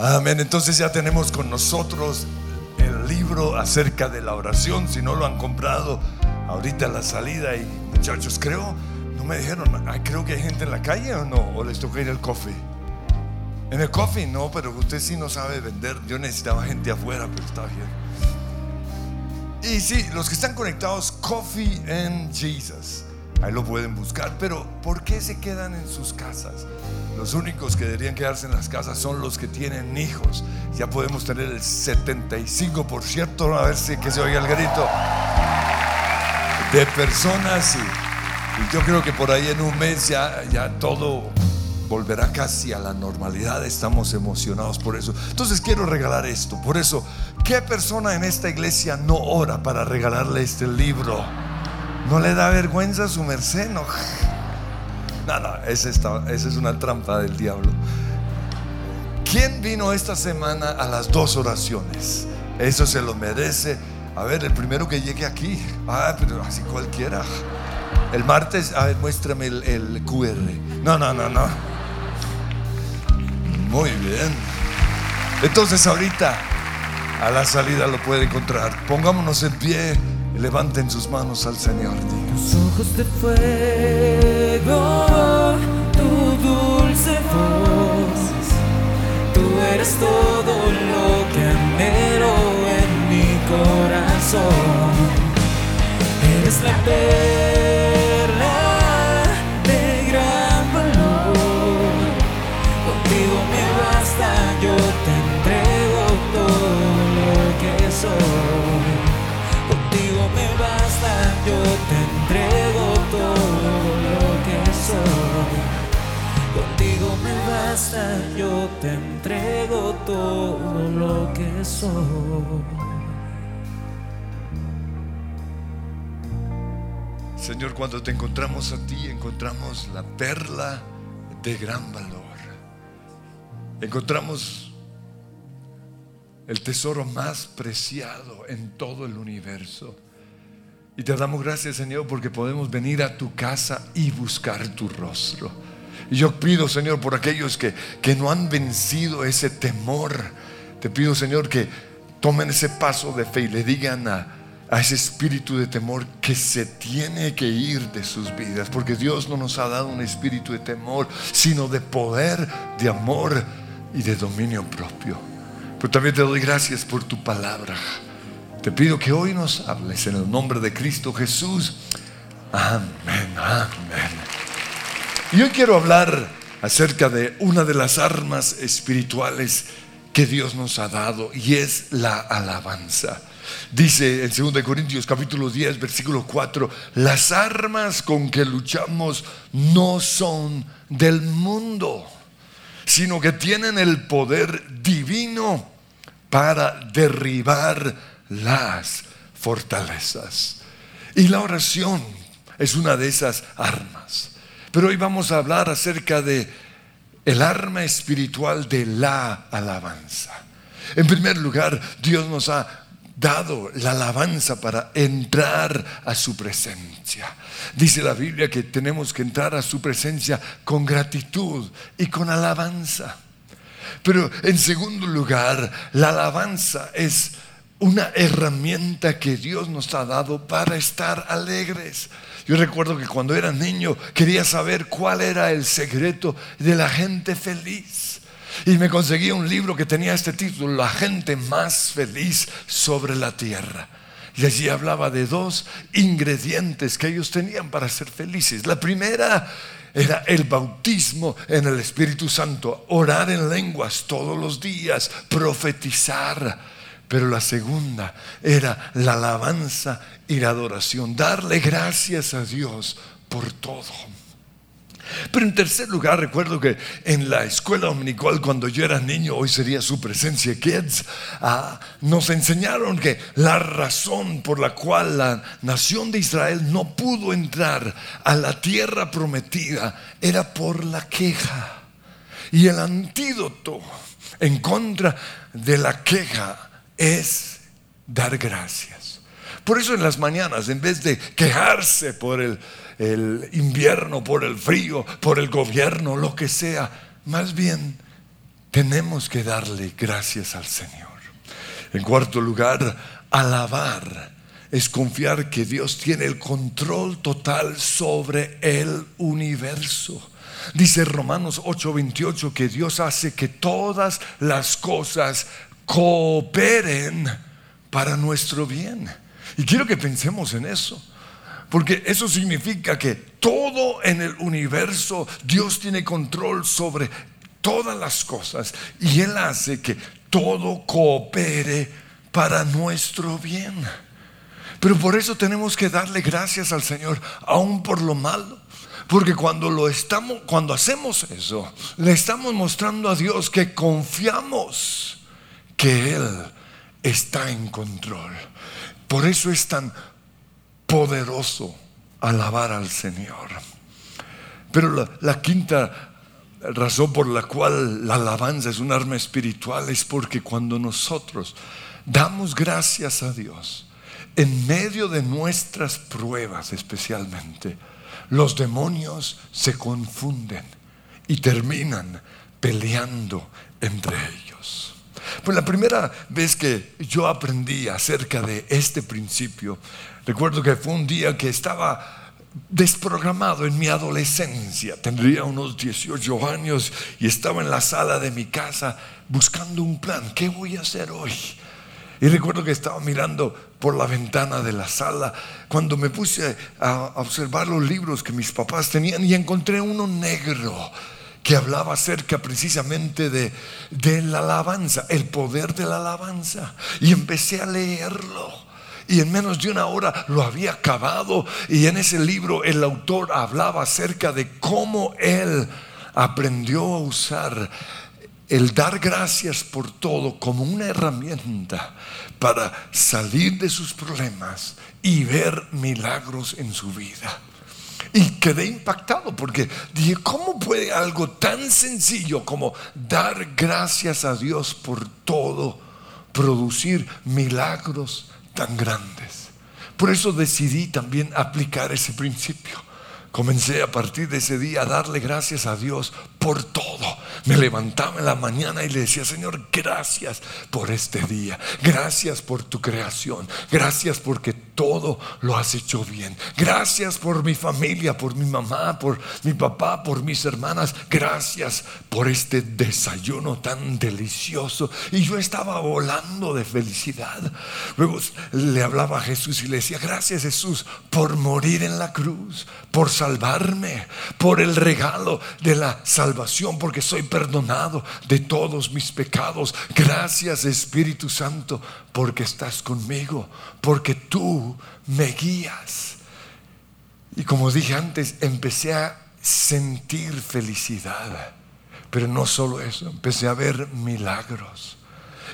Amén. Entonces ya tenemos con nosotros el libro acerca de la oración. Si no lo han comprado, ahorita la salida. Y muchachos, creo, no me dijeron, creo que hay gente en la calle o no, o les toca ir al coffee. En el coffee no, pero usted sí no sabe vender. Yo necesitaba gente afuera, pero está bien. Y sí, los que están conectados, Coffee and Jesus. Ahí lo pueden buscar. Pero ¿por qué se quedan en sus casas? Los únicos que deberían quedarse en las casas son los que tienen hijos. Ya podemos tener el 75%, a ver si que se oiga el grito, de personas. Y, y, yo creo que por ahí en un mes ya, ya todo volverá casi a la normalidad. Estamos emocionados por eso. Entonces quiero regalar esto. Por eso, ¿qué persona en esta iglesia no ora para regalarle este libro? ¿No le da vergüenza a su merced? No. No, esa, esa es una trampa del diablo. ¿Quién vino esta semana a las dos oraciones? Eso se lo merece. A ver, el primero que llegue aquí. Ah, pero así cualquiera. El martes, a ver, muéstrame el, el QR. No, no, no, no. Muy bien. Entonces ahorita a la salida lo puede encontrar. Pongámonos en pie levanten sus manos al Señor. Tus ojos de fuego, tu dulce voz. Tú eres todo lo que anhelo en mi corazón. Eres la yo te entrego todo lo que soy. Señor, cuando te encontramos a ti, encontramos la perla de gran valor. Encontramos el tesoro más preciado en todo el universo. Y te damos gracias, Señor, porque podemos venir a tu casa y buscar tu rostro. Y yo pido, Señor, por aquellos que, que no han vencido ese temor, te pido, Señor, que tomen ese paso de fe y le digan a, a ese espíritu de temor que se tiene que ir de sus vidas, porque Dios no nos ha dado un espíritu de temor, sino de poder, de amor y de dominio propio. Pero también te doy gracias por tu palabra. Te pido que hoy nos hables en el nombre de Cristo Jesús. Amén, amén. Y hoy quiero hablar acerca de una de las armas espirituales que Dios nos ha dado y es la alabanza. Dice en 2 Corintios capítulo 10 versículo 4, las armas con que luchamos no son del mundo, sino que tienen el poder divino para derribar las fortalezas. Y la oración es una de esas armas. Pero hoy vamos a hablar acerca de el arma espiritual de la alabanza. En primer lugar, Dios nos ha dado la alabanza para entrar a su presencia. Dice la Biblia que tenemos que entrar a su presencia con gratitud y con alabanza. Pero en segundo lugar, la alabanza es una herramienta que Dios nos ha dado para estar alegres. Yo recuerdo que cuando era niño quería saber cuál era el secreto de la gente feliz. Y me conseguí un libro que tenía este título, La gente más feliz sobre la tierra. Y allí hablaba de dos ingredientes que ellos tenían para ser felices. La primera era el bautismo en el Espíritu Santo, orar en lenguas todos los días, profetizar pero la segunda era la alabanza y la adoración, darle gracias a Dios por todo. Pero en tercer lugar, recuerdo que en la escuela dominical, cuando yo era niño, hoy sería su presencia Kids, ah, nos enseñaron que la razón por la cual la nación de Israel no pudo entrar a la tierra prometida era por la queja. Y el antídoto en contra de la queja es dar gracias. Por eso en las mañanas, en vez de quejarse por el, invierno, por el frío, por el gobierno, lo que sea, más bien tenemos que darle gracias al Señor. En cuarto lugar, alabar es confiar que Dios tiene el control total sobre el universo. Dice Romanos 8:28 que Dios hace que todas las cosas cooperen para nuestro bien. Y quiero que pensemos en eso. Porque eso significa que todo en el universo, Dios tiene control sobre todas las cosas y Él hace que todo coopere para nuestro bien. Pero por eso tenemos que darle gracias al Señor, aún por lo malo. Porque cuando lo estamos, cuando hacemos eso, le estamos mostrando a Dios que confiamos que Él está en control. Por eso es tan poderoso alabar al Señor. Pero la, quinta razón por la cual la alabanza es un arma espiritual es porque cuando nosotros damos gracias a Dios, en medio de nuestras pruebas especialmente, los demonios se confunden y terminan peleando entre ellos. Pues la primera vez que yo aprendí acerca de este principio, recuerdo que fue un día que estaba desprogramado en mi adolescencia. Tendría unos 18 años y estaba en la sala de mi casa buscando un plan. ¿Qué voy a hacer hoy? Y recuerdo que estaba mirando por la ventana de la sala cuando me puse a observar los libros que mis papás tenían y encontré uno negro que hablaba acerca precisamente de, de la alabanza, el poder de la alabanza. Y empecé a leerlo. Y en menos de una hora lo había acabado. Y en ese libro el autor hablaba acerca de cómo él aprendió a usar el dar gracias por todo como una herramienta para salir de sus problemas y ver milagros en su vida. Y quedé impactado porque dije, ¿cómo puede algo tan sencillo como dar gracias a Dios por todo producir milagros tan grandes? Por eso decidí también aplicar ese principio. Comencé a partir de ese día a darle gracias a Dios por todo. Me levantaba en la mañana y le decía, Señor, gracias por este día. Gracias por tu creación. Gracias porque todo lo has hecho bien. Gracias por mi familia, por mi mamá, por mi papá, por mis hermanas. Gracias por este desayuno tan delicioso. Y yo estaba volando de felicidad. Luego le hablaba a Jesús y le decía, gracias Jesús por morir en la cruz, por salvarme, por el regalo de la salvación, porque soy perdonado de todos mis pecados. Gracias Espíritu Santo, porque estás conmigo, porque tú me guías. Y como dije antes, empecé a sentir felicidad. Pero no solo eso, empecé a ver milagros.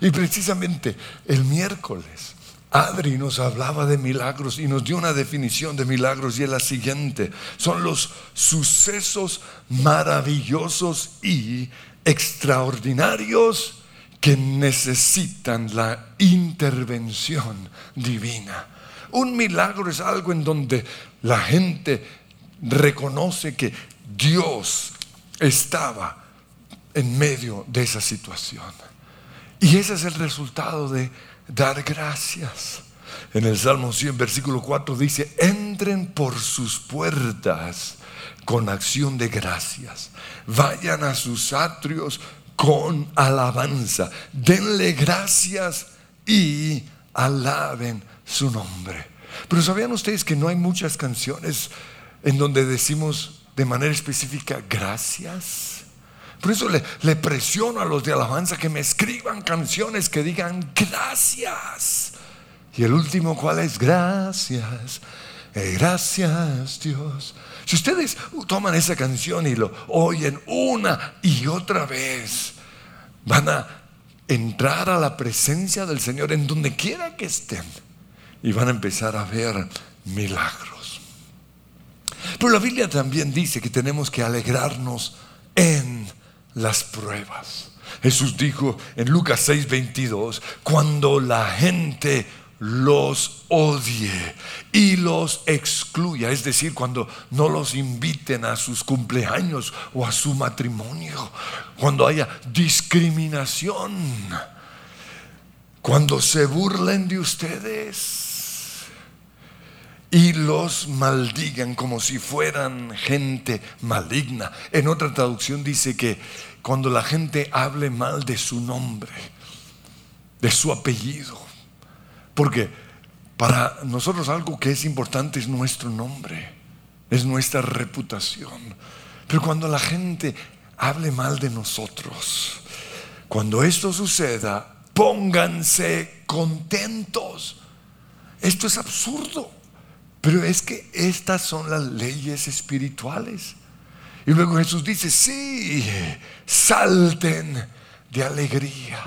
Y precisamente el miércoles Adri nos hablaba de milagros y nos dio una definición de milagros y es la siguiente. Son los sucesos maravillosos y extraordinarios que necesitan la intervención divina. Un milagro es algo en donde la gente reconoce que Dios estaba en medio de esa situación. Y ese es el resultado de dar gracias. En el Salmo 100, versículo 4 dice, entren por sus puertas con acción de gracias, vayan a sus atrios con alabanza, denle gracias y alaben su nombre. Pero ¿sabían ustedes que no hay muchas canciones en donde decimos de manera específica gracias? Por eso le, presiono a los de alabanza que me escriban canciones que digan gracias. Y el último, ¿cuál es? Gracias. Eh, gracias Dios. Si ustedes toman esa canción y lo oyen una y otra vez, van a entrar a la presencia del Señor en donde quiera que estén y van a empezar a ver milagros. Pero la Biblia también dice que tenemos que alegrarnos en las pruebas. Jesús dijo en Lucas 6:22, cuando la gente los odie y los excluya, es decir, cuando no los inviten a sus cumpleaños o a su matrimonio, cuando haya discriminación, cuando se burlen de ustedes y los maldigan como si fueran gente maligna. En otra traducción dice que cuando la gente hable mal de su nombre, de su apellido, porque para nosotros algo que es importante es nuestro nombre, es nuestra reputación. Pero cuando la gente hable mal de nosotros, cuando esto suceda, pónganse contentos. Esto es absurdo. Pero es que estas son las leyes espirituales. Y luego Jesús dice, sí, salten de alegría.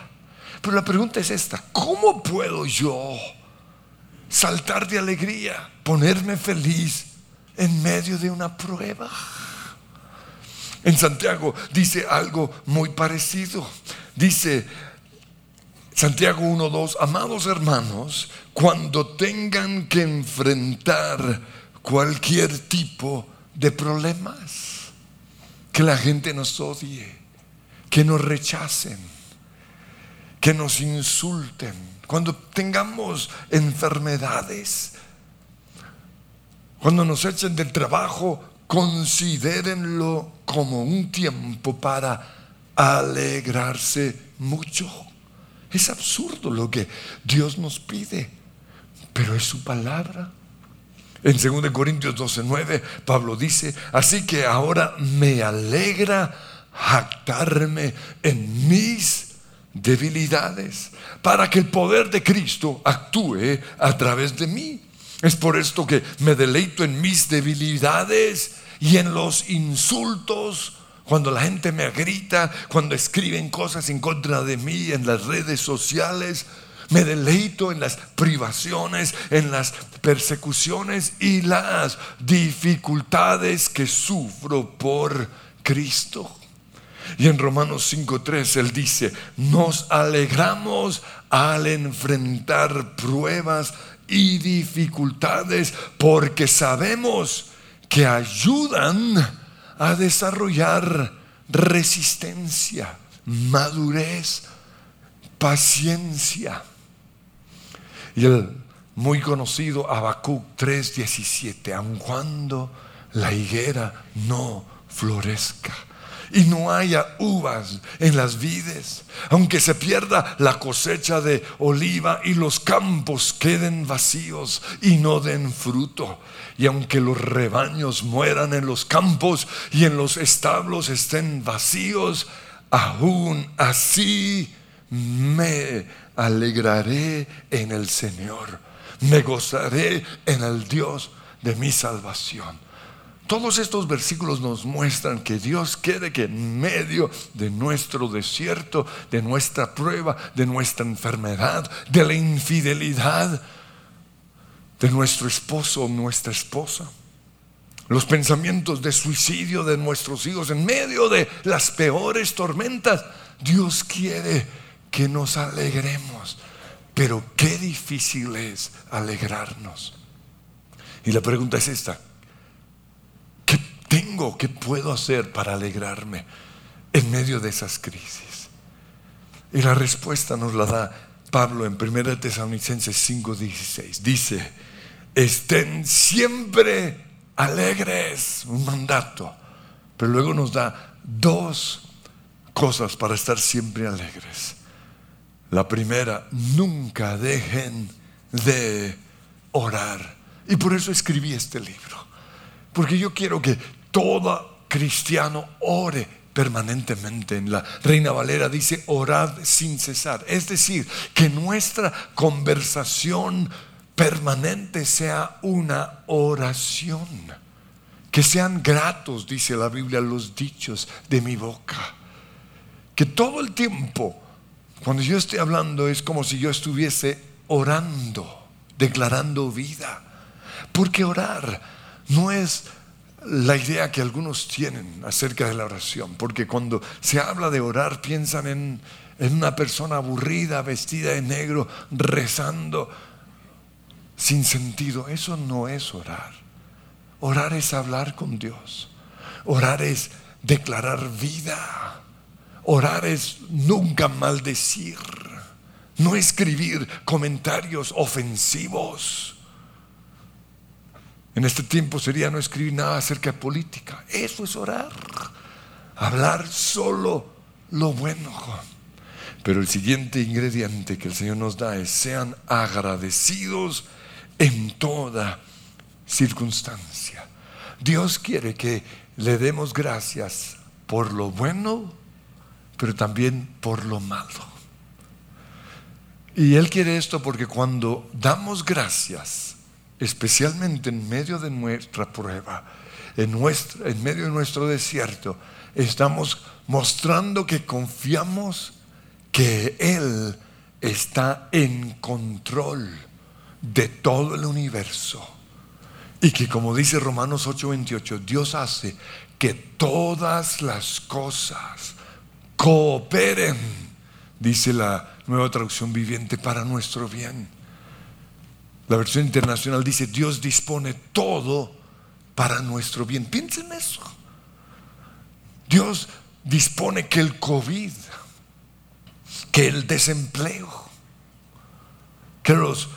Pero la pregunta es esta, ¿cómo puedo yo saltar de alegría, ponerme feliz en medio de una prueba? En Santiago dice algo muy parecido. Dice, Santiago 1.2, amados hermanos, cuando tengan que enfrentar cualquier tipo de problemas, que la gente nos odie, que nos rechacen, que nos insulten, cuando tengamos enfermedades, cuando nos echen del trabajo, considérenlo como un tiempo para alegrarse mucho. Es absurdo lo que Dios nos pide, pero es su palabra. En 2 Corintios 12, 9, Pablo dice, así que ahora me alegra jactarme en mis debilidades, para que el poder de Cristo actúe a través de mí. Es por esto que me deleito en mis debilidades y en los insultos cuando la gente me grita, cuando escriben cosas en contra de mí en las redes sociales, me deleito en las privaciones, en las persecuciones y las dificultades que sufro por Cristo. Y en Romanos 5.3 él dice, nos alegramos al enfrentar pruebas y dificultades porque sabemos que ayudan a desarrollar resistencia, madurez, paciencia. Y el muy conocido Habacuc 3:17, aun cuando la higuera no florezca y no haya uvas en las vides, aunque se pierda la cosecha de oliva y los campos queden vacíos y no den fruto, y aunque los rebaños mueran en los campos y en los establos estén vacíos, aún así me alegraré en el Señor, me gozaré en el Dios de mi salvación. Todos estos versículos nos muestran que Dios quiere que en medio de nuestro desierto, de nuestra prueba, de nuestra enfermedad, de la infidelidad de nuestro esposo o nuestra esposa, los pensamientos de suicidio de nuestros hijos en medio de las peores tormentas, Dios quiere que nos alegremos. Pero qué difícil es alegrarnos. Y la pregunta es esta tengo, qué puedo hacer para alegrarme en medio de esas crisis? Y la respuesta nos la da Pablo en 1 Tesalonicenses 5:16. Dice, estén siempre alegres, un mandato, pero luego nos da dos cosas para estar siempre alegres. La primera, nunca dejen de orar. Y por eso escribí este libro. Porque yo quiero que todo cristiano ore permanentemente. En la Reina Valera dice orad sin cesar. Es decir, que nuestra conversación permanente sea una oración. Que sean gratos, dice la Biblia, los dichos de mi boca. Que todo el tiempo, cuando yo estoy hablando, es como si yo estuviese orando, declarando vida. Porque orar no es la idea que algunos tienen acerca de la oración, porque cuando se habla de orar piensan en, una persona aburrida, vestida de negro, rezando. sin sentido, eso no es orar. Orar es hablar con Dios. Orar es declarar vida. Orar es nunca maldecir. No escribir comentarios ofensivos. En este tiempo sería no escribir nada acerca de política. Eso es orar. Hablar solo lo bueno. Pero el siguiente ingrediente que el Señor nos da es sean agradecidos en toda circunstancia. Dios quiere que le demos gracias por lo bueno, pero también por lo malo. Y Él quiere esto porque cuando damos gracias, especialmente en medio de nuestra prueba, en, en medio de nuestro desierto, estamos mostrando que confiamos que Él está en control de todo el universo. Y que como dice Romanos 8:28, Dios hace que todas las cosas cooperen, dice la nueva traducción viviente, para nuestro bien. La versión internacional dice, Dios dispone todo para nuestro bien. Piensen eso. Dios dispone que el COVID, que el desempleo, que los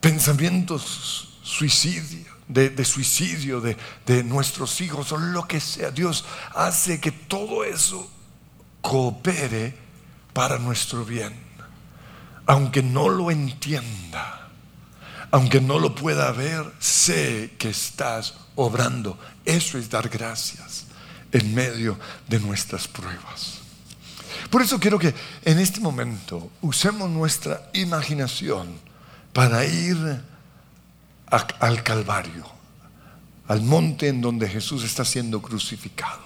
pensamientos suicidio, de, suicidio de, de nuestros hijos o lo que sea, Dios hace que todo eso coopere para nuestro bien. Aunque no lo entienda, aunque no lo pueda ver, sé que estás obrando. Eso es dar gracias en medio de nuestras pruebas. Por eso quiero que en este momento usemos nuestra imaginación para ir al Calvario, al monte en donde Jesús está siendo crucificado.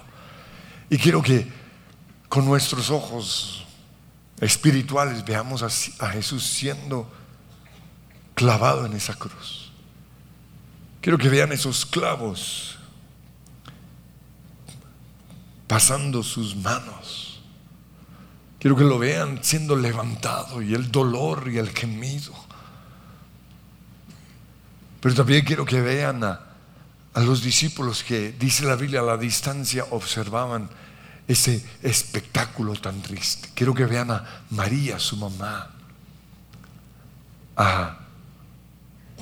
Y quiero que con nuestros ojos espirituales veamos a, Jesús siendo clavado en esa cruz. Quiero que vean esos clavos pasando sus manos. Quiero que lo vean siendo levantado y el dolor y el gemido. Pero también quiero que vean a, los discípulos que, dice la Biblia, a la distancia observaban ese espectáculo tan triste. Quiero que vean a María, su mamá, a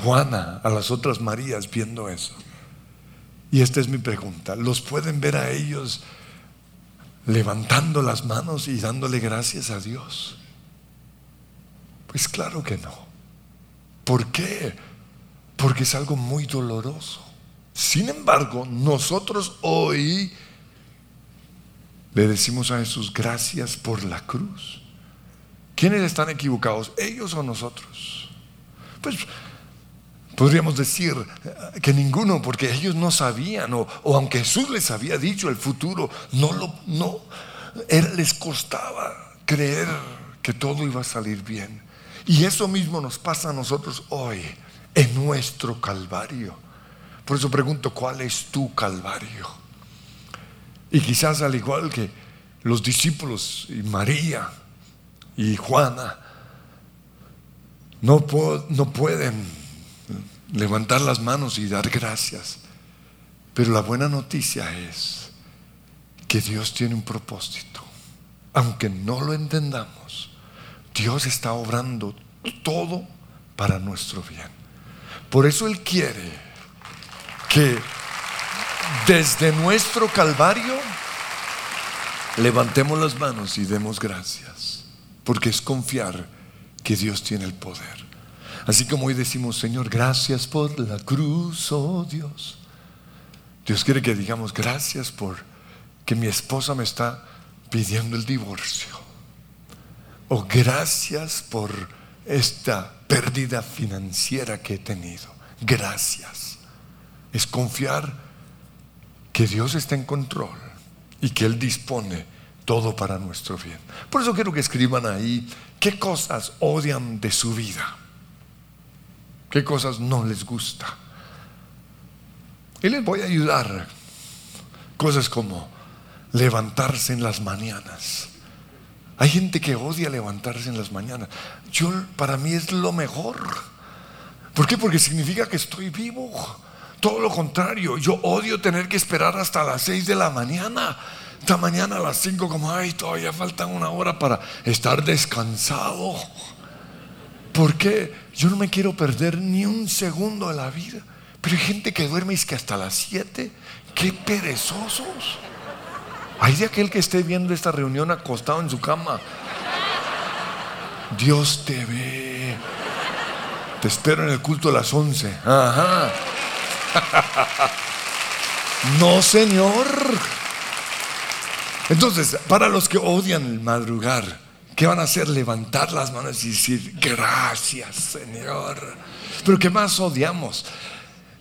Juana, a las otras Marías viendo eso. Y esta es mi pregunta. ¿Los pueden ver a ellos levantando las manos y dándole gracias a Dios? Pues claro que no. ¿Por qué? Porque es algo muy doloroso. Sin embargo, nosotros hoy le decimos a Jesús gracias por la cruz. ¿Quiénes están equivocados? ¿Ellos o nosotros? Pues podríamos decir que ninguno, porque ellos no sabían, o, aunque Jesús les había dicho el futuro, no lo, no, él les costaba creer que todo iba a salir bien. Y eso mismo nos pasa a nosotros hoy, en nuestro Calvario. Por eso pregunto, ¿cuál es tu Calvario? Y quizás al igual que los discípulos y María y Juana, no, no pueden levantar las manos y dar gracias. Pero la buena noticia es que Dios tiene un propósito. Aunque no lo entendamos, Dios está obrando todo para nuestro bien. Por eso Él quiere que desde nuestro Calvario levantemos las manos y demos gracias. Porque es confiar que Dios tiene el poder. Así como hoy decimos, Señor, gracias por la cruz, oh Dios. Dios quiere que digamos gracias por que mi esposa me está pidiendo el divorcio. O gracias por esta pérdida financiera que he tenido. Gracias. Es confiar que Dios está en control y que Él dispone todo para nuestro bien. Por eso quiero que escriban ahí qué cosas odian de su vida. ¿Qué cosas no les gusta? Y les voy a ayudar. Cosas como levantarse en las mañanas. Hay gente que odia levantarse en las mañanas. Yo, para mí es lo mejor. ¿Por qué? Porque significa que estoy vivo. Todo lo contrario, yo odio tener que esperar hasta las 6 de la mañana. Esta mañana a las 5 como, ay, todavía faltan una hora para estar descansado. ¿Por qué? Yo no me quiero perder ni un segundo de la vida. Pero hay gente que duerme y es que hasta las 7. ¡Qué perezosos! Hay de aquel que esté viendo esta reunión acostado en su cama. Dios te ve. Te espero en el culto a las 11. Ajá. No, Señor. Entonces, para los que odian el madrugar, ¿qué van a hacer? Levantar las manos y decir, gracias, Señor. Pero ¿qué más odiamos?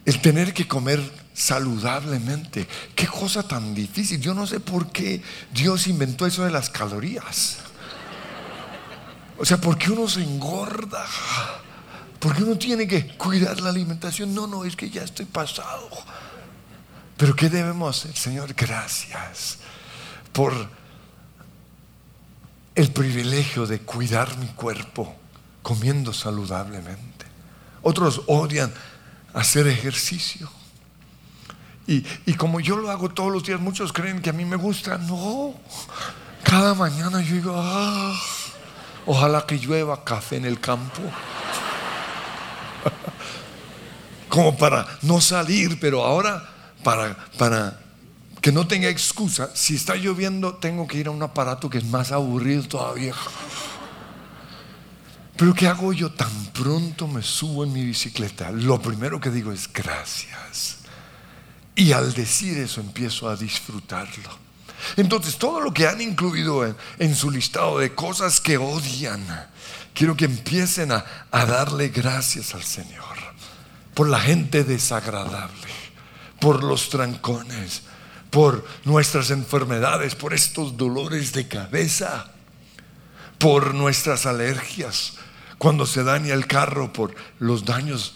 El tener que comer saludablemente. Qué cosa tan difícil. Yo no sé por qué Dios inventó eso de las calorías. O sea, ¿por qué uno se engorda? Porque uno tiene que cuidar la alimentación. No, no, es que ya estoy pasado. Pero ¿qué debemos hacer? Señor, gracias por el privilegio de cuidar mi cuerpo comiendo saludablemente. Otros odian hacer ejercicio. Y, y, como yo lo hago todos los días, muchos creen que a mí me gusta. No, cada mañana yo digo, ah, ojalá que llueva café en el campo. como para no salir, pero ahora para, para que no tenga excusa, si está lloviendo tengo que ir a un aparato que es más aburrido todavía. Pero ¿qué hago yo? Tan pronto me subo en mi bicicleta, lo primero que digo es gracias. Y al decir eso empiezo a disfrutarlo. Entonces, todo lo que han incluido en, su listado de cosas que odian, quiero que empiecen a darle gracias al Señor por la gente desagradable, por los trancones, por nuestras enfermedades, por estos dolores de cabeza, por nuestras alergias, cuando se daña el carro, por los daños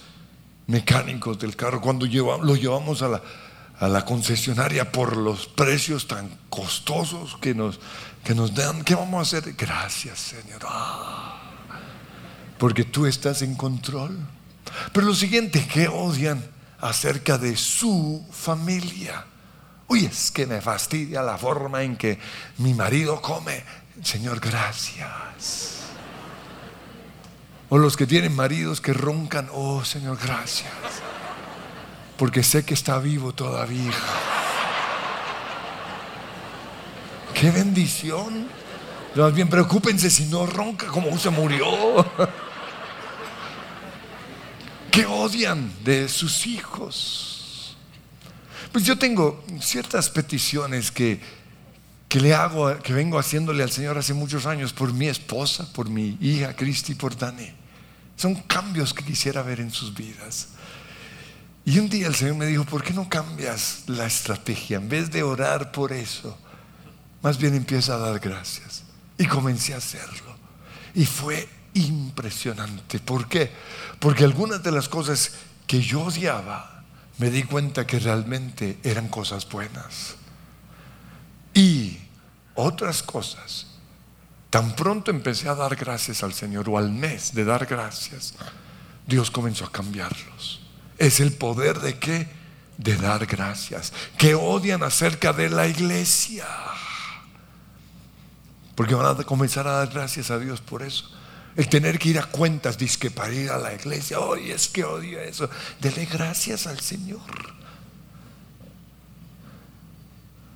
mecánicos del carro, cuando lo llevamos a la, concesionaria por los precios tan costosos que nos, que nos dan. ¿Qué vamos a hacer? Gracias, Señor. Ah, porque tú estás en control. Pero lo siguiente, que odian acerca de su familia. Uy, es que me fastidia la forma en que mi marido come. Señor, gracias. O los que tienen maridos que roncan, oh Señor, gracias. Porque sé que está vivo todavía. Qué bendición. Más bien preocúpense si no ronca como se murió que odian de sus hijos. Pues yo tengo ciertas peticiones que, que le hago, que vengo haciéndole al Señor hace muchos años por mi esposa, por mi hija Cristi, por Dani. Son cambios que quisiera ver en sus vidas. Y un día el Señor me dijo, ¿por qué no cambias la estrategia? En vez de orar por eso, más bien empieza a dar gracias. Y comencé a hacerlo. Y fue impresionante. ¿Por qué? Porque algunas de las cosas que yo odiaba, me di cuenta que realmente eran cosas buenas. Y otras cosas, tan pronto empecé a dar gracias al Señor o al mes de dar gracias, Dios comenzó a cambiarlos. Es el poder de qué? De dar gracias. Que odian acerca de la iglesia. Porque van a comenzar a dar gracias a Dios por eso. El tener que ir a cuentas, que para ir a la iglesia, hoy es que odio eso. Dele gracias al Señor.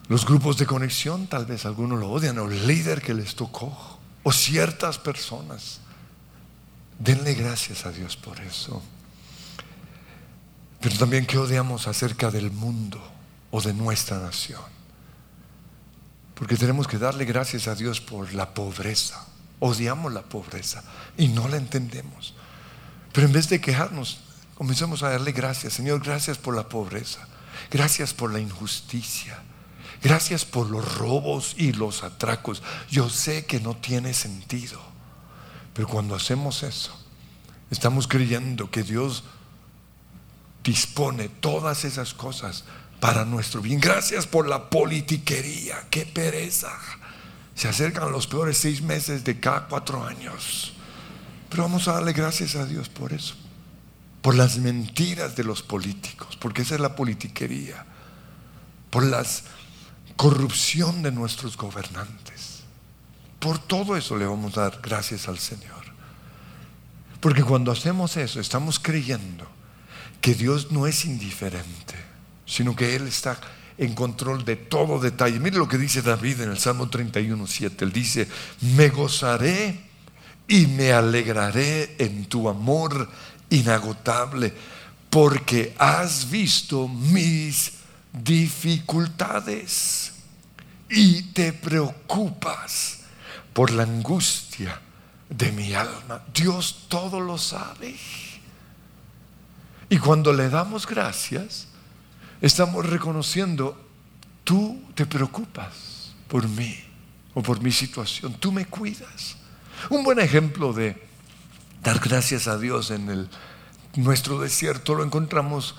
Los grupos de conexión, tal vez algunos lo odian, o el líder que les tocó, o ciertas personas. Denle gracias a Dios por eso. Pero también que odiamos acerca del mundo o de nuestra nación. Porque tenemos que darle gracias a Dios por la pobreza Odiamos la pobreza y no la entendemos. Pero en vez de quejarnos, comenzamos a darle gracias. Señor, gracias por la pobreza. Gracias por la injusticia. Gracias por los robos y los atracos. Yo sé que no tiene sentido. Pero cuando hacemos eso, estamos creyendo que Dios dispone todas esas cosas para nuestro bien. Gracias por la politiquería. Qué pereza. Se acercan los peores seis meses de cada cuatro años. Pero vamos a darle gracias a Dios por eso. por las mentiras de los políticos, porque esa es la politiquería, por la corrupción de nuestros gobernantes. Por todo eso le vamos a dar gracias al Señor. Porque cuando hacemos eso, estamos creyendo que Dios no es indiferente, sino que Él está en control de todo detalle. Mire lo que dice David en el Salmo 31, 7. Él dice, me gozaré y me alegraré en tu amor inagotable, porque has visto mis dificultades y te preocupas por la angustia de mi alma. Dios todo lo sabe. Y cuando le damos gracias, estamos reconociendo, tú te preocupas por mí o por mi situación, tú me cuidas. Un buen ejemplo de dar gracias a Dios en el, nuestro desierto lo encontramos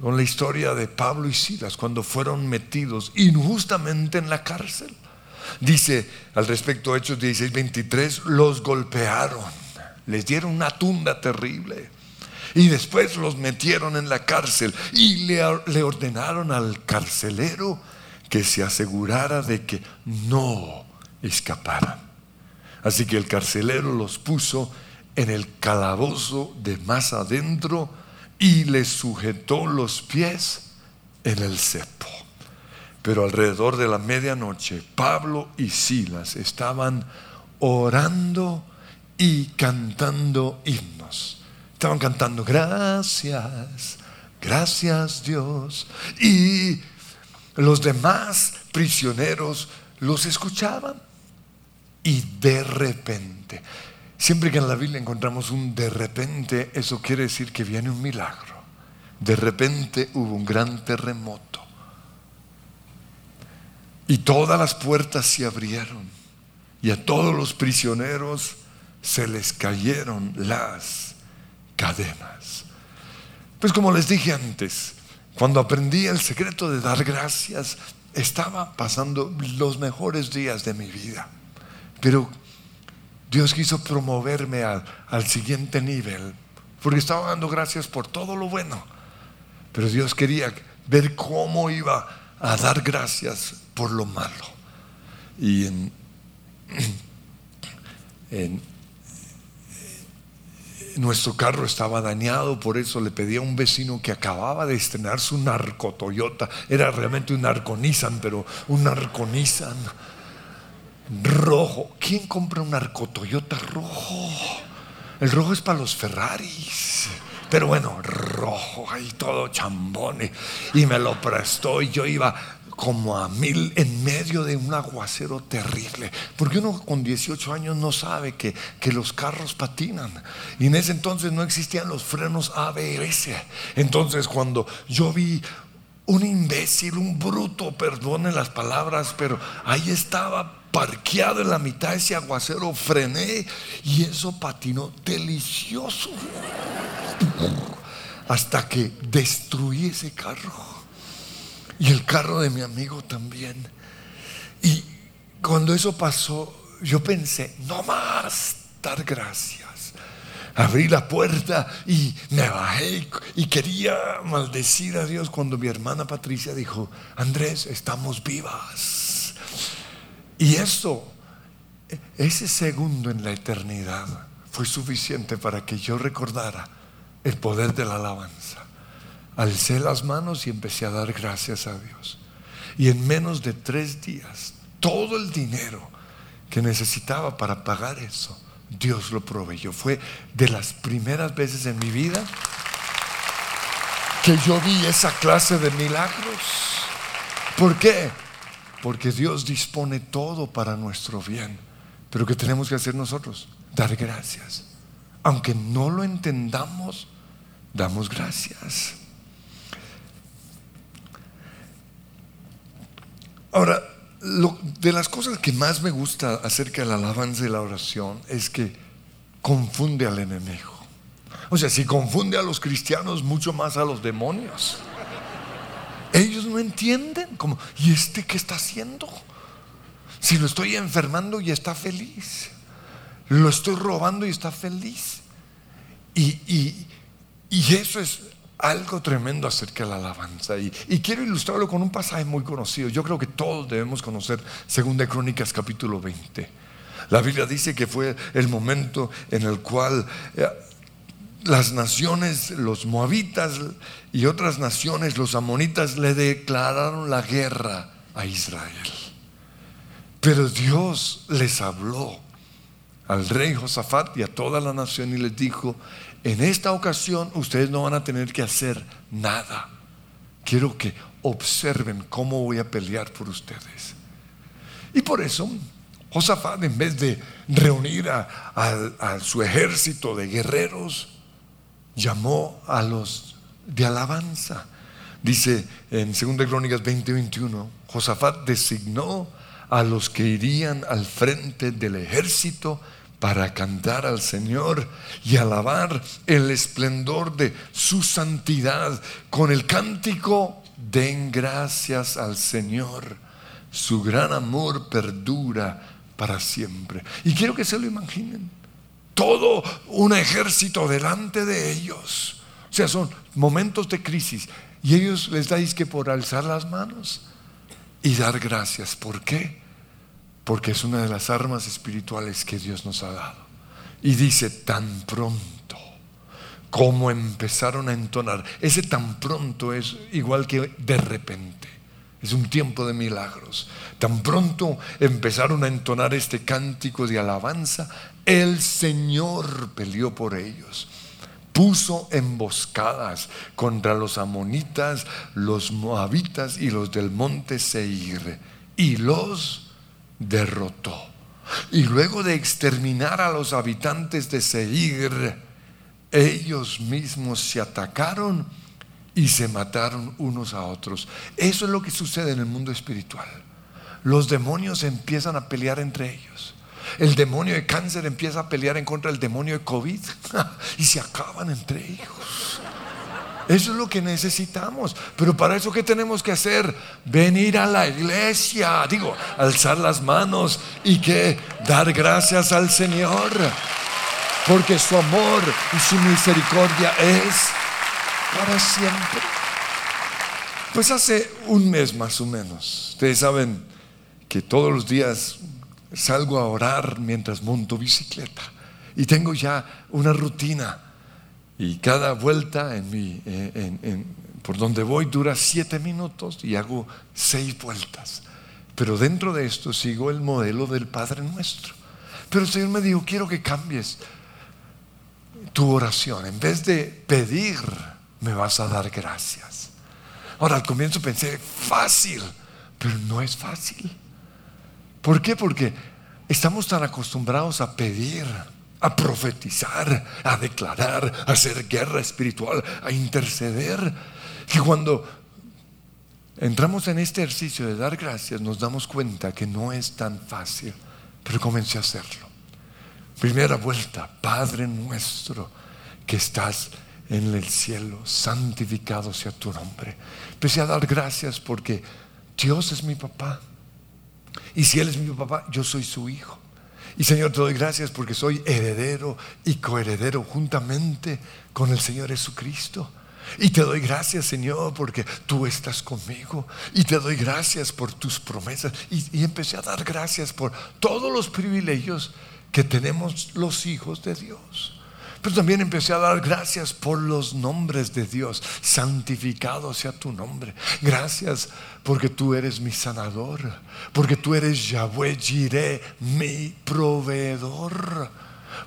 con la historia de Pablo y Silas cuando fueron metidos injustamente en la cárcel. Dice al respecto Hechos 16, 23, los golpearon, les dieron una tunda terrible y después los metieron en la cárcel y le, ordenaron al carcelero que se asegurara de que no escaparan. Así que el carcelero los puso en el calabozo de más adentro y les sujetó los pies en el cepo. Pero alrededor de la medianoche, Pablo y Silas estaban orando y cantando himnos. Estaban cantando gracias, gracias Dios. Y los demás prisioneros los escuchaban. Y de repente, Siempre que en la Biblia encontramos un de repente, eso quiere decir que viene un milagro. De repente hubo un gran terremoto. Y todas las puertas se abrieron. Y a todos los prisioneros se les cayeron las cadenas. Pues como les dije antes, cuando aprendí el secreto de dar gracias, estaba pasando los mejores días de mi vida. Pero Dios quiso promoverme al, siguiente nivel, porque estaba dando gracias por todo lo bueno, pero Dios quería ver cómo iba a dar gracias por lo malo. Y en, nuestro carro estaba dañado, por eso le pedí a un vecino que acababa de estrenar su narco Toyota. Era realmente un narconizan, pero un narconizan rojo. ¿Quién compra un arco Toyota rojo? El rojo es para los Ferraris. Pero bueno, rojo, ahí todo chambone. Y me lo prestó y yo iba como a mil en medio de un aguacero terrible. Porque uno con 18 años no sabe que, que, los carros patinan. Y en ese entonces no existían los frenos ABS. Entonces cuando yo vi un imbécil, un bruto, perdone las palabras, pero ahí estaba parqueado en la mitad de ese aguacero, frené y eso patinó delicioso. Hasta que destruí ese carro. Y el carro de mi amigo también. Y cuando eso pasó, yo pensé, no más dar gracias. Abrí la puerta y me bajé y quería maldecir a Dios cuando mi hermana Patricia dijo, Andrés, estamos vivas. Y eso, ese segundo en la eternidad, fue suficiente para que yo recordara el poder de la alabanza. Alcé las manos y empecé a dar gracias a Dios. Y en menos de tres días, todo el dinero que necesitaba para pagar eso, Dios lo proveyó. Fue de las primeras veces en mi vida que yo vi esa clase de milagros. ¿Por qué? Porque Dios dispone todo para nuestro bien. Pero ¿qué tenemos que hacer nosotros? Dar gracias. Aunque no lo entendamos, damos gracias. Ahora, de las cosas que más me gusta acerca de la alabanza y la oración es que confunde al enemigo. O sea, si confunde a los cristianos, mucho más a los demonios. Ellos no entienden, como, ¿y este qué está haciendo? Si lo estoy enfermando y está feliz, lo estoy robando y está feliz. Y, Y eso es algo tremendo acerca de la alabanza. Y, quiero ilustrarlo con un pasaje muy conocido. Yo creo que todos debemos conocer, según de Crónicas capítulo 20. La Biblia dice que fue el momento en el cual eh, las naciones, los moabitas y otras naciones, los amonitas, le declararon la guerra a Israel. Pero Dios les habló al rey Josafat y a toda la nación y les dijo, en esta ocasión ustedes no van a tener que hacer nada. Quiero que observen cómo voy a pelear por ustedes. Y por eso Josafat, en vez de reunir a, su ejército de guerreros, llamó a los de alabanza. Dice en 2 Crónicas 20, 21, Josafat designó a los que irían al frente del ejército para cantar al Señor y alabar el esplendor de su santidad con el cántico, den gracias al Señor, su gran amor perdura para siempre. Y quiero que se lo imaginen, todo un ejército delante de ellos. O sea, son momentos de crisis y ellos les dais que por alzar las manos y dar gracias. ¿Por qué? Porque es una de las armas espirituales que Dios nos ha dado. Y dice, tan pronto como empezaron a entonar, ese tan pronto es igual que de repente. Es un tiempo de milagros. Tan pronto empezaron a entonar este cántico de alabanza, el Señor peleó por ellos. Puso emboscadas contra los amonitas, los moabitas y los del monte Seir. Y los derrotó. Y luego de exterminar a los habitantes de Seir, ellos mismos se atacaron y se mataron unos a otros. Eso es lo que sucede en el mundo espiritual. Los demonios empiezan a pelear entre ellos. El demonio de cáncer empieza a pelear en contra del demonio de COVID y se acaban entre ellos. Eso es lo que necesitamos. Pero para eso, ¿qué tenemos que hacer? Venir a la iglesia, digo, alzar las manos y que dar gracias al Señor. Porque su amor y su misericordia es para siempre. Pues hace un mes más o menos, ustedes saben que todos los días salgo a orar mientras monto bicicleta y tengo ya una rutina y cada vuelta en mi, eh, por donde voy dura siete minutos y hago seis vueltas. Pero dentro de esto sigo el modelo del Padre Nuestro. Pero el Señor me dijo, quiero que cambies tu oración. En vez de pedir, me vas a dar gracias. Ahora, al comienzo pensé, fácil, pero no es fácil. ¿Por qué? Porque estamos tan acostumbrados a pedir a profetizar, a declarar, a hacer guerra espiritual, a interceder. Y cuando entramos en este ejercicio de dar gracias, nos damos cuenta que no es tan fácil, pero comencé a hacerlo. Primera vuelta, Padre nuestro que estás en el cielo, santificado sea tu nombre. Empecé a dar gracias porque Dios es mi papá. Y si Él es mi papá, yo soy su hijo. Y Señor, te doy gracias porque soy heredero y coheredero juntamente con el Señor Jesucristo. Y te doy gracias, Señor, porque tú estás conmigo. Y te doy gracias por tus promesas. Y, empecé a dar gracias por todos los privilegios que tenemos los hijos de Dios. Pero también empecé a dar gracias por los nombres de Dios. Santificado sea tu nombre. Gracias porque tú eres mi sanador. Porque tú eres Yahweh Jireh, mi proveedor.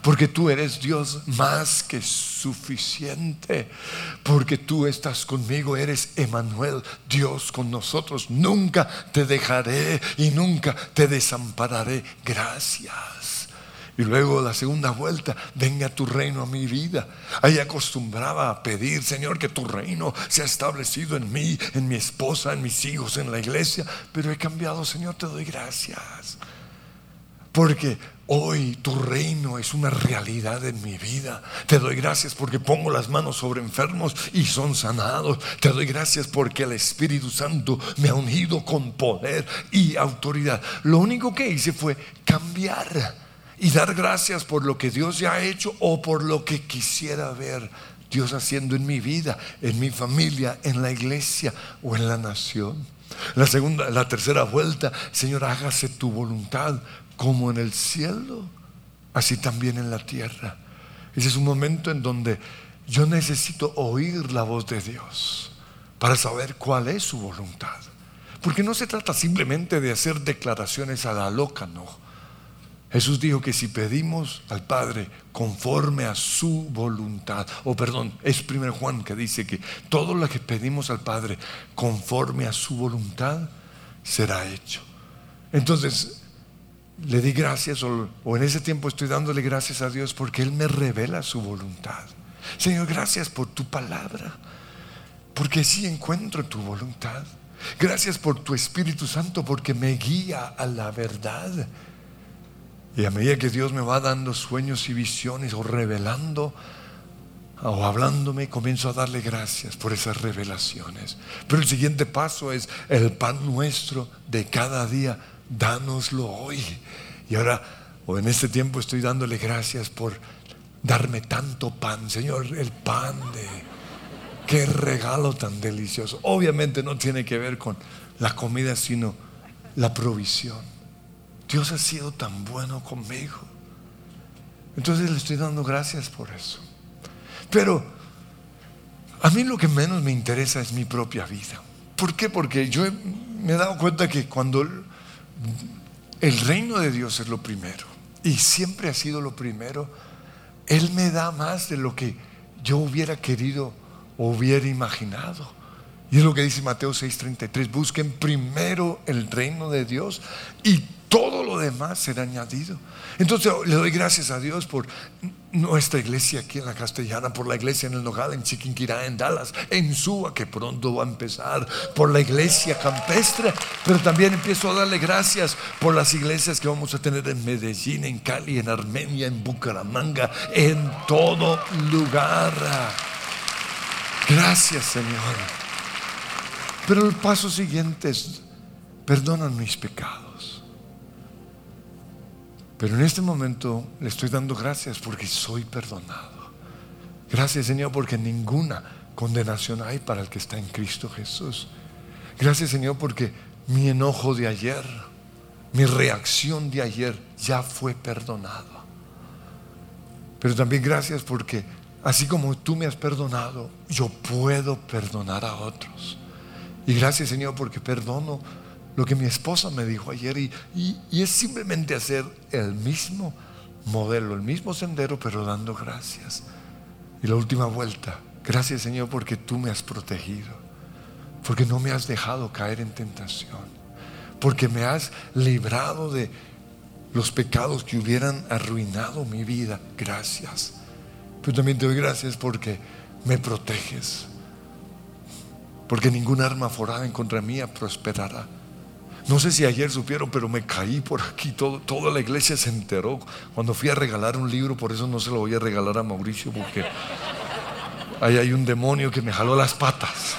Porque tú eres Dios más que suficiente. Porque tú estás conmigo, eres Emanuel, Dios con nosotros. Nunca te dejaré y nunca te desampararé. Gracias. Y luego la segunda vuelta, venga tu reino a mi vida. Ahí acostumbraba a pedir, Señor, que tu reino sea establecido en mí, en mi esposa, en mis hijos, en la iglesia. Pero he cambiado, Señor, te doy gracias. Porque hoy tu reino es una realidad en mi vida. Te doy gracias porque pongo las manos sobre enfermos y son sanados. Te doy gracias porque el Espíritu Santo me ha ungido con poder y autoridad. Lo único que hice fue cambiar y dar gracias por lo que Dios ya ha hecho o por lo que quisiera ver Dios haciendo en mi vida, en mi familia, en la iglesia o en la nación. La segunda, la tercera vuelta, Señor, hágase tu voluntad como en el cielo, así también en la tierra. Ese es un momento en donde yo necesito oír la voz de Dios para saber cuál es su voluntad. Porque no se trata simplemente de hacer declaraciones a la loca, no. Jesús dijo que si pedimos al Padre conforme a su voluntad, o perdón, es primer Juan que dice que todo lo que pedimos al Padre conforme a su voluntad será hecho. Entonces, le di gracias, o, o en ese tiempo estoy dándole gracias a Dios porque Él me revela su voluntad. Señor, gracias por tu palabra, porque sí encuentro tu voluntad. Gracias por tu Espíritu Santo, porque me guía a la verdad. Y a medida que Dios me va dando sueños y visiones o revelando o hablándome, comienzo a darle gracias por esas revelaciones. Pero el siguiente paso es el pan nuestro de cada día, dánoslo hoy. Y ahora, o en este tiempo estoy dándole gracias por darme tanto pan, Señor, el pan de... Qué regalo tan delicioso. Obviamente no tiene que ver con la comida, sino la provisión. Dios ha sido tan bueno conmigo. Entonces le estoy dando gracias por eso. Pero a mí lo que menos me interesa es mi propia vida. ¿Por qué? Porque yo me he dado cuenta que cuando el reino de Dios es lo primero, y siempre ha sido lo primero, Él me da más de lo que yo hubiera querido hubiera imaginado. Y es lo que dice Mateo 6:33, busquen primero el reino de Dios y todo lo demás será añadido. Entonces le doy gracias a Dios por nuestra iglesia aquí en la Castellana, por la iglesia en el Nogal, en Chiquinquirá, en Dallas, en Suba, que pronto va a empezar, por la iglesia campestre, pero también empiezo a darle gracias por las iglesias que vamos a tener en Medellín, en Cali, en Armenia, en Bucaramanga, en todo lugar. Gracias, Señor. Pero el paso siguiente es, perdonan mis pecados. Pero en este momento le estoy dando gracias porque soy perdonado. Gracias, Señor, porque ninguna condenación hay para el que está en Cristo Jesús. Gracias, Señor, porque mi enojo de ayer, mi reacción de ayer ya fue perdonado. Pero también gracias porque Así como tú me has perdonado, yo puedo perdonar a otros. Y gracias Señor porque perdono lo que mi esposa me dijo ayer y, es simplemente hacer el mismo modelo, el mismo sendero, pero dando gracias. Y la última vuelta, gracias Señor porque tú me has protegido, porque no me has dejado caer en tentación, porque me has librado de los pecados que hubieran arruinado mi vida. Gracias. Pero también te doy gracias porque me proteges. Porque ningún arma forada en contra mía prosperará. No sé si ayer supieron, pero me caí por aquí. Toda la iglesia se enteró cuando fui a regalar un libro. Por eso no se lo voy a regalar a Mauricio, porque ahí hay un demonio que me jaló las patas.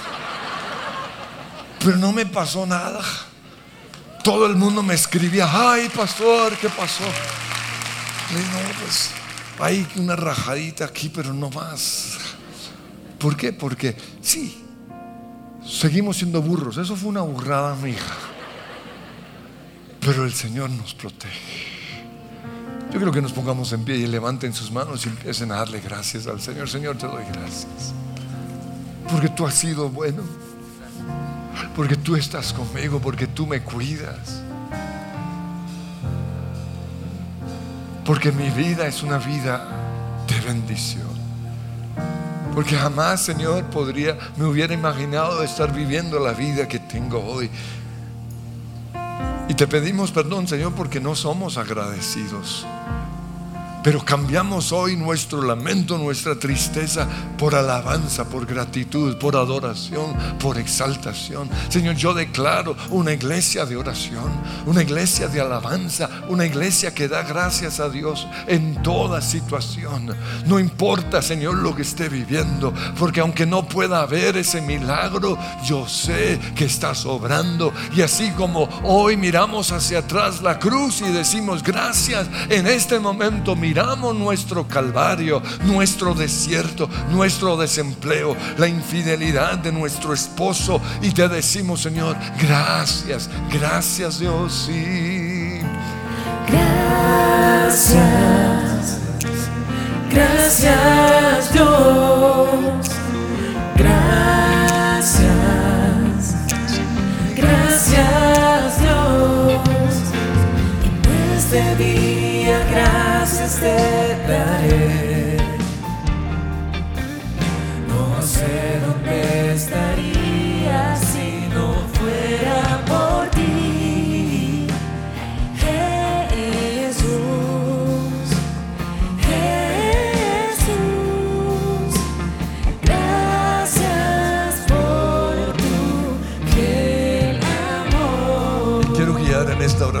Pero no me pasó nada. Todo el mundo me escribía, ay, pastor, ¿qué pasó? Pues hay una rajadita aquí, pero no más. ¿Por qué? Porque sí, seguimos siendo burros. Eso fue una burrada, mi hija. Pero el Señor nos protege. Yo creo que nos pongamos en pie y levanten sus manos y empiecen a darle gracias al Señor. Señor, te doy gracias. Porque tú has sido bueno. Porque tú estás conmigo. Porque tú me cuidas. Porque mi vida es una vida de bendición. Porque jamás, Señor, podría, me hubiera imaginado estar viviendo la vida que tengo hoy. Y te pedimos perdón, Señor, porque no somos agradecidos. Pero cambiamos hoy nuestro lamento, nuestra tristeza por alabanza, por gratitud, por adoración, por exaltación. Señor, yo declaro una iglesia de oración, una iglesia de alabanza, una iglesia que da gracias a Dios en toda situación. No importa, Señor, lo que esté viviendo, porque aunque no pueda haber ese milagro, yo sé que estás obrando. Y así como hoy miramos hacia atrás la cruz y decimos gracias, en este momento mi tiramos nuestro calvario, nuestro desierto, nuestro desempleo, la infidelidad de nuestro esposo y te decimos, Señor, gracias, gracias Dios, sí. Gracias, gracias Dios, gracias, gracias Dios. En este día gracias te daré. No sé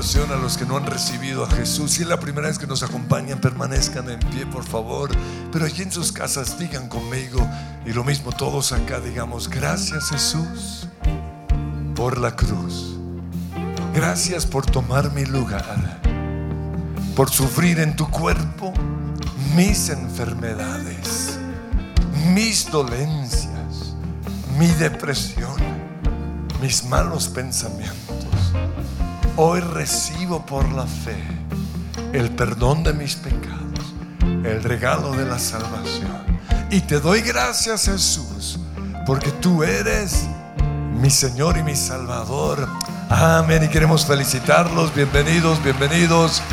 a los que no han recibido a Jesús. Si es la primera vez que nos acompañan, permanezcan en pie, por favor. Pero allí en sus casas digan conmigo, y lo mismo todos acá digamos, gracias Jesús por la cruz. Gracias por tomar mi lugar, por sufrir en tu cuerpo mis enfermedades, mis dolencias, mi depresión, mis malos pensamientos. Hoy recibo por la fe el perdón de mis pecados, el regalo de la salvación. Y te doy gracias Jesús, porque tú eres mi Señor y mi Salvador. Amén. Y queremos felicitarlos. Bienvenidos, bienvenidos.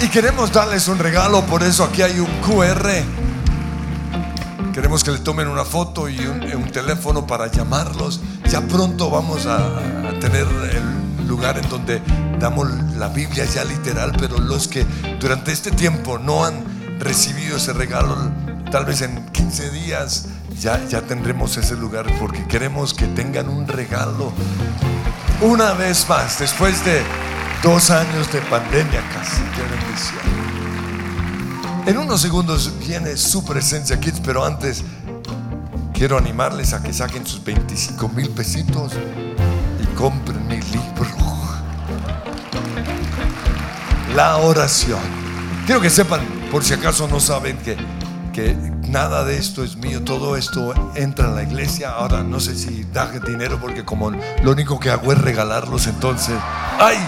Y queremos darles un regalo, por eso aquí hay un QR. Queremos que le tomen una foto y un, teléfono para llamarlos. Ya pronto vamos a, a tener el lugar en donde damos la Biblia ya literal, pero los que durante este tiempo no han recibido ese regalo, tal vez en 15 días ya, ya tendremos ese lugar porque queremos que tengan un regalo una vez más, después de dos años de pandemia casi. Qué bendición. En unos segundos viene su presencia, kids, pero antes quiero animarles a que saquen sus 25 mil pesitos y compren mi libro. La oración. Quiero que sepan, por si acaso no saben, que, que nada de esto es mío, todo esto entra en la iglesia. Ahora no sé si da dinero porque como lo único que hago es regalarlos, entonces, ¡ay!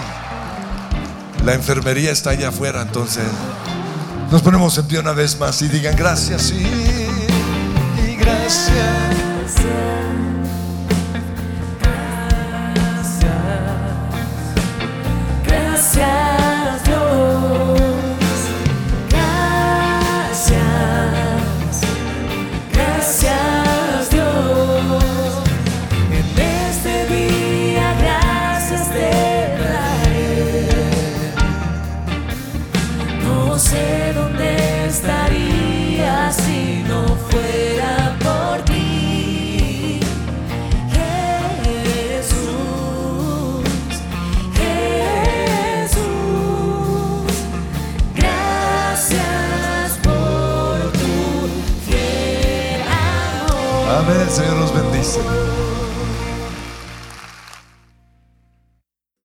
La enfermería está allá afuera, entonces nos ponemos en pie una vez más y digan gracias, sí,